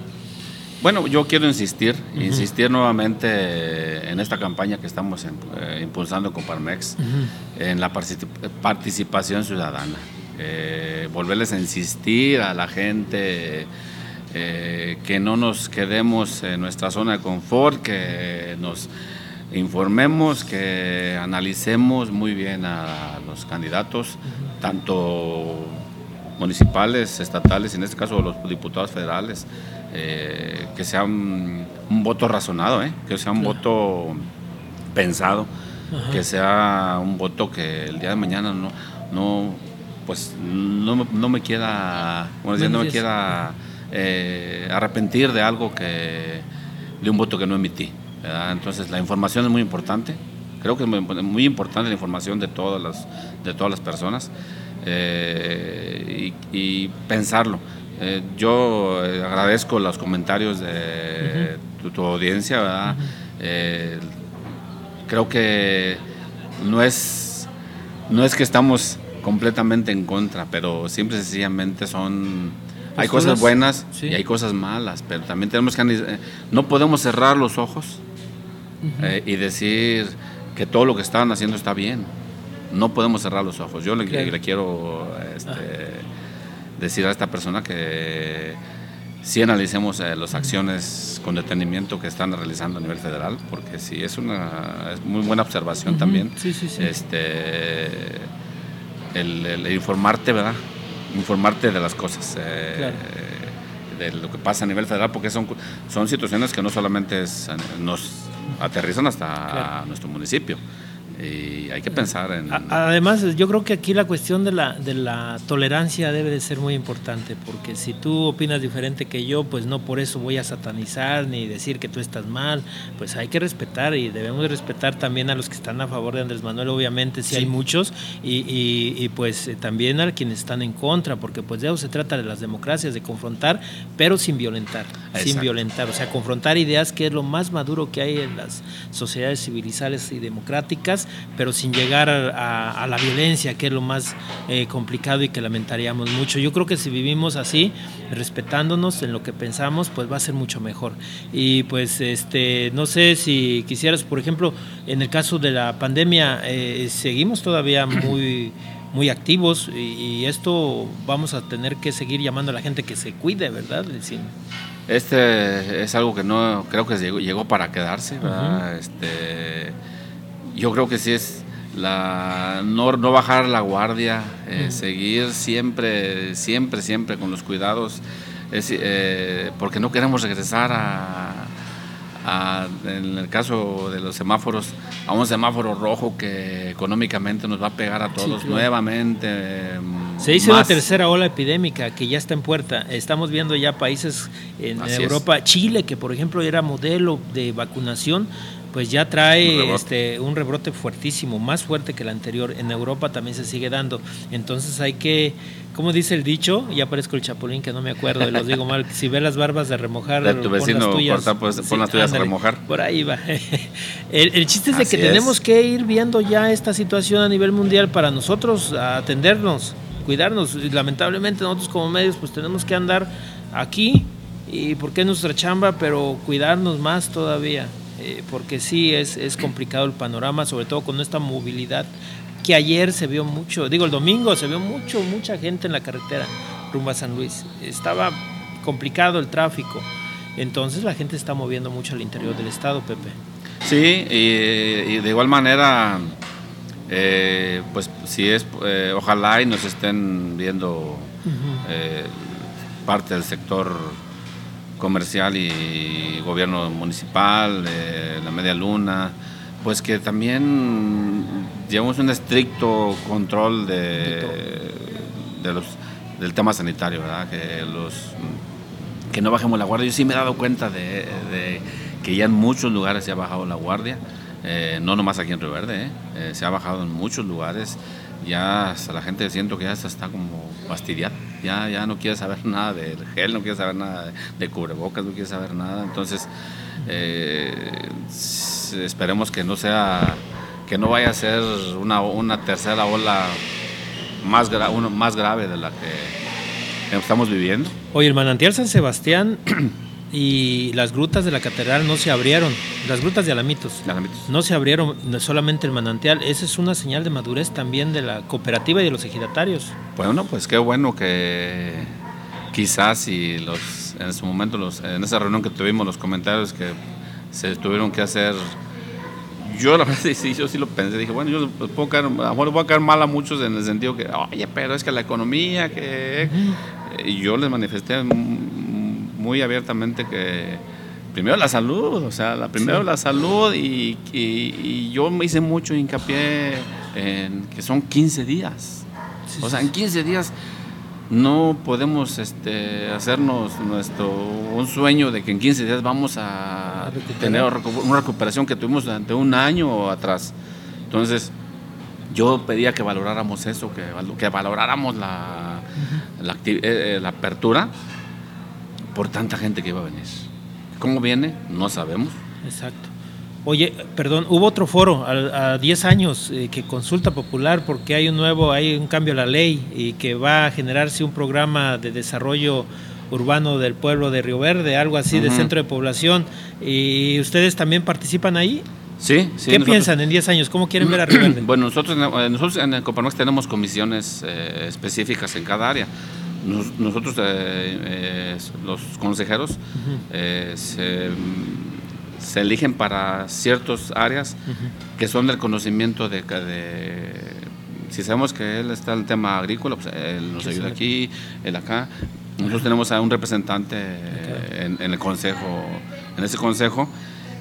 Bueno, yo quiero insistir, insistir nuevamente en esta campaña que estamos impulsando con Parmex, en la participación ciudadana. volverles a insistir a la gente eh, que no nos quedemos en nuestra zona de confort, que nos informemos, que analicemos muy bien a los candidatos, tanto municipales, estatales, en este caso los diputados federales, eh, que sea un, voto razonado, eh, que sea un voto pensado, que sea un voto que el día de mañana no, no pues no, no me quiera, bueno, no me quiera eh, arrepentir de algo que, de un voto que no emití. Entonces la información es muy importante. Creo que es muy, importante la información de todas las, de todas las personas eh, y, pensarlo. Eh, yo agradezco los comentarios de tu, audiencia. creo que no es, no es que estamos completamente en contra, pero simple y sencillamente son hay cosas buenas y hay cosas malas, pero también tenemos que eh, no podemos cerrar los ojos eh, y decir que todo lo que están haciendo está bien. No podemos cerrar los ojos. Yo le, quiero este, decir a esta persona que sí analicemos eh, las acciones con detenimiento que están realizando a nivel federal, porque sí es una muy buena observación también. Este, el informarte, ¿verdad? Informarte de las cosas, eh, de lo que pasa a nivel federal, porque son, son situaciones que no solamente nos aterrizan hasta nuestro municipio. Y hay que pensar en... Además, yo creo que aquí la cuestión de la, de la tolerancia debe de ser muy importante, porque si tú opinas diferente que yo, pues no por eso voy a satanizar ni decir que tú estás mal, pues hay que respetar y debemos respetar también a los que están a favor de Andrés Manuel, obviamente, si hay muchos, y, y, pues eh, también a quienes están en contra, porque pues de eso se trata de las democracias, de confrontar, pero sin violentar, sin violentar, o sea, confrontar ideas que es lo más maduro que hay en las sociedades civilizadas y democráticas, pero sin llegar a, la violencia, que es lo más eh, complicado y que lamentaríamos mucho. Yo creo que si vivimos así, respetándonos en lo que pensamos, pues va a ser mucho mejor. Y pues este, no sé si quisieras, por ejemplo, en el caso de la pandemia, eh, seguimos todavía muy muy activos y, esto vamos a tener que seguir llamando a la gente que se cuide, ¿verdad? Este es algo que no creo que llegó, llegó para quedarse. este, yo creo que sí es la no, no bajar la guardia, eh, seguir siempre, siempre, siempre con los cuidados, es, eh, porque no queremos regresar a, en el caso de los semáforos, a un semáforo rojo que económicamente nos va a pegar a todos nuevamente. Se dice una tercera ola epidémica que ya está en puerta. Estamos viendo ya países en Europa, Chile, que por ejemplo era modelo de vacunación, pues ya trae este un rebrote fuertísimo, más fuerte que el anterior. En Europa también se sigue dando. Entonces hay que, como dice el dicho, ya aparezco el chapulín que no me acuerdo, y los digo mal, si ve las barbas de remojar, de tu vecino, pon las tuyas, pues, pon las tuyas a remojar. Por ahí va. El, chiste es de que tenemos que ir viendo ya esta situación a nivel mundial para nosotros atendernos, cuidarnos. Y lamentablemente nosotros como medios pues tenemos que andar aquí y porque es nuestra chamba, pero cuidarnos más todavía. Eh, porque sí es, es complicado el panorama, sobre todo con esta movilidad que ayer se vio mucho, digo el domingo se vio mucho, mucha gente en la carretera rumbo a San Luis. Estaba complicado el tráfico, entonces la gente está moviendo mucho al interior del estado, Pepe. Sí, y, de igual manera, eh, pues si es, eh, ojalá y nos estén viendo parte del sector comercial y gobierno municipal, la media luna, pues que también llevamos un estricto control de, los, del tema sanitario, ¿verdad? Que, los, que no bajemos la guardia. Yo sí me he dado cuenta de, que ya en muchos lugares se ha bajado la guardia, eh, no nomás aquí en Río Verde, ¿eh? Eh, se ha bajado en muchos lugares ya hasta la gente siento que ya está como fastidiada, ya, ya no quiere saber nada del gel, no quiere saber nada de, cubrebocas, no quiere saber nada, entonces eh, esperemos que no sea, que no vaya a ser una, una tercera ola más, más grave de la que estamos viviendo. Oye, el manantial San Sebastián y las grutas de la catedral no se abrieron, las grutas de Alamitos, no se abrieron solamente el manantial, esa es una señal de madurez también de la cooperativa y de los ejidatarios. Bueno, pues qué bueno que quizás y los en ese momento los, en esa reunión que tuvimos los comentarios que se tuvieron que hacer yo la verdad sí, yo sí lo pensé, dije, bueno, yo puedo caer, a lo mejor voy a caer mal a muchos en el sentido que, oye, pero es que la economía, que... Y yo les manifesté muy abiertamente que primero la salud, o sea, la, primero la salud y, yo me hice mucho hincapié en que son 15 días. o sea, en 15 días no podemos este, hacernos nuestro un sueño de que en 15 días vamos a, tener una recuperación que tuvimos durante un año atrás. Entonces, yo pedía que valoráramos eso, que, que valoráramos la, la, eh, la apertura por tanta gente que iba a venir. ¿Cómo viene? No sabemos. Exacto. Oye, perdón, hubo otro foro a 10 años eh, que consulta popular porque hay un nuevo, hay un cambio a la ley y que va a generarse un programa de desarrollo urbano del pueblo de Río Verde, algo así de centro de población. ¿Y ustedes también participan ahí? Sí, sí. ¿Qué piensan en 10 años? ¿Cómo quieren ver a Río Verde? bueno, nosotros, eh, nosotros en Coparmex tenemos comisiones eh, específicas en cada área nosotros, eh, eh, los consejeros, eh, se, eligen para ciertas áreas que son del conocimiento de, si sabemos que él está en el tema agrícola, pues él nos ayuda aquí, él acá. Nosotros tenemos a un representante en, el consejo, en ese consejo,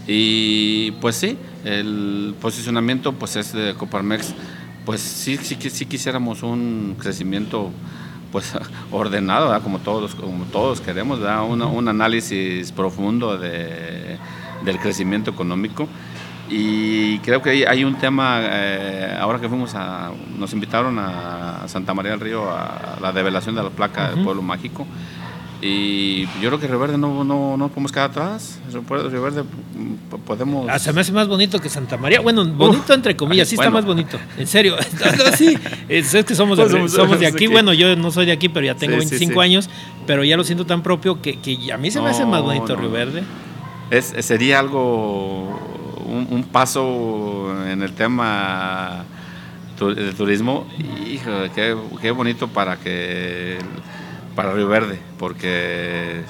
Y pues sí, el posicionamiento pues es de Coparmex, pues sí, sí, sí quisiéramos un crecimiento pues ordenado, como todos como todos queremos, Un, un, análisis profundo de, del crecimiento económico. Y creo que hay un tema, eh, ahora que fuimos a, nos invitaron a Santa María del Río a la develación de la placa del pueblo mágico. Y yo creo que Río Verde no, no, no podemos quedar atrás. Río Verde mm, podemos. Ah, se me hace más bonito que Santa María. Bueno, bonito entre comillas, sí está más bonito. En serio. sí, es, que somos de, somos de aquí. Bueno, yo no soy de aquí, pero ya tengo 25 años. Pero ya lo siento tan propio que, que a mí se me hace más bonito Río Verde. Es, sería algo, un, paso en el tema del turismo. Hijo, qué, qué bonito para que para Río Verde, porque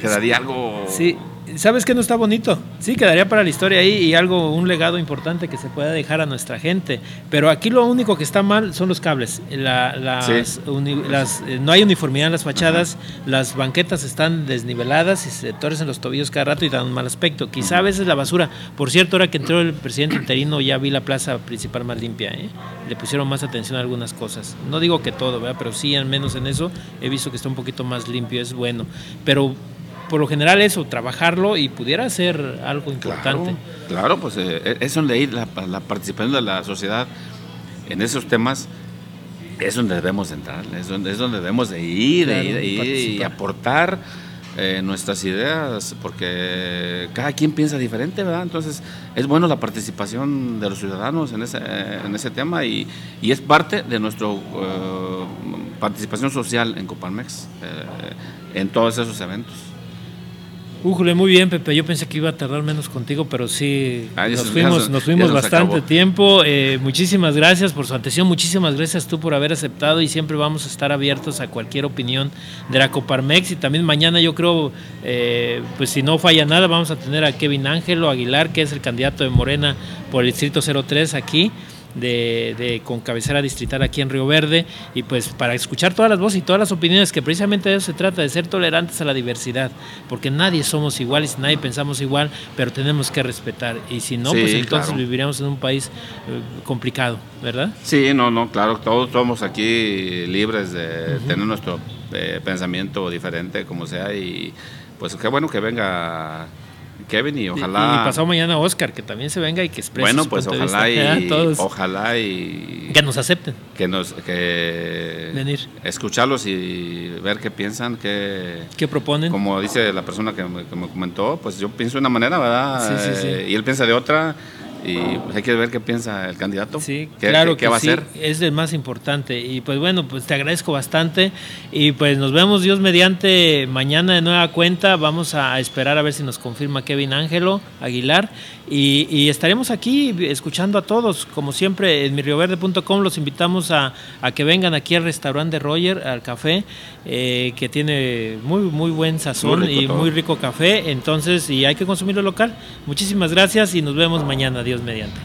quedaría algo... Sí, ¿sabes qué no está bonito? Sí, quedaría para la historia ahí y algo, un legado importante que se pueda dejar a nuestra gente. Pero aquí lo único que está mal son los cables. las, eh, no hay uniformidad en las fachadas, las banquetas están desniveladas y se torcen los tobillos cada rato y dan un mal aspecto. Quizá a veces la basura. Por cierto, ahora que entró el presidente interino ya vi la plaza principal más limpia. ¿eh? Le pusieron más atención a algunas cosas. No digo que todo, ¿verdad? pero sí, al menos en eso, he visto que está un poquito más limpio, es bueno. Pero por lo general eso, trabajarlo y pudiera ser algo importante. Claro, pues eh, es donde ahí la, participación de la sociedad en esos temas es donde debemos entrar, es donde, es donde debemos de ir, y aportar eh, nuestras ideas, porque cada quien piensa diferente, ¿verdad? Entonces es bueno la participación de los ciudadanos en ese, en ese tema y, y es parte de nuestra eh, participación social en Copalmex, en todos esos eventos. Újule, muy bien, Pepe. Yo pensé que iba a tardar menos contigo, pero sí, nos fuimos, nos fuimos bastante tiempo. Eh, muchísimas gracias por su atención, muchísimas gracias tú por haber aceptado y siempre vamos a estar abiertos a cualquier opinión de la Coparmex. Y también mañana yo creo, eh, pues si no falla nada, vamos a tener a Kevin Ángelo Aguilar, que es el candidato de Morena por el Distrito 03 aquí de, con cabecera distrital aquí en Río Verde. Y pues para escuchar todas las voces y todas las opiniones que precisamente de eso se trata, de ser tolerantes a la diversidad, porque nadie somos iguales, nadie pensamos igual, pero tenemos que respetar. Y si no, pues entonces viviríamos en un país eh, complicado, ¿verdad? Sí, no, no, claro, todos somos aquí libres de tener nuestro eh, pensamiento diferente, como sea, y pues qué bueno que venga Kevin y ojalá. Y, pasado mañana Oscar, que también se venga y que exprese. Bueno, pues ojalá y, ojalá y. Que nos acepten. Que nos. Que Venir. Escucharlos y ver qué piensan, qué. ¿Qué proponen? Como dice la persona que me, que me comentó, pues yo pienso de una manera, ¿verdad? Sí, sí, sí. Eh, y él piensa de otra y pues hay que ver qué piensa el candidato. Sí, claro que va a hacer. Es el más importante. Y pues bueno, pues te agradezco bastante. Y pues nos vemos Dios mediante mañana de nueva cuenta. Vamos a esperar a ver si nos confirma Kevin Ángelo Aguilar. Y, estaremos aquí escuchando a todos. Como siempre, en mirrioverde.com los invitamos a, que vengan aquí al restaurante Roger, al café, eh, que tiene muy, muy buen sazón y muy rico café. Entonces, y hay que consumirlo local. Muchísimas gracias y nos vemos mañana. Dios mediante.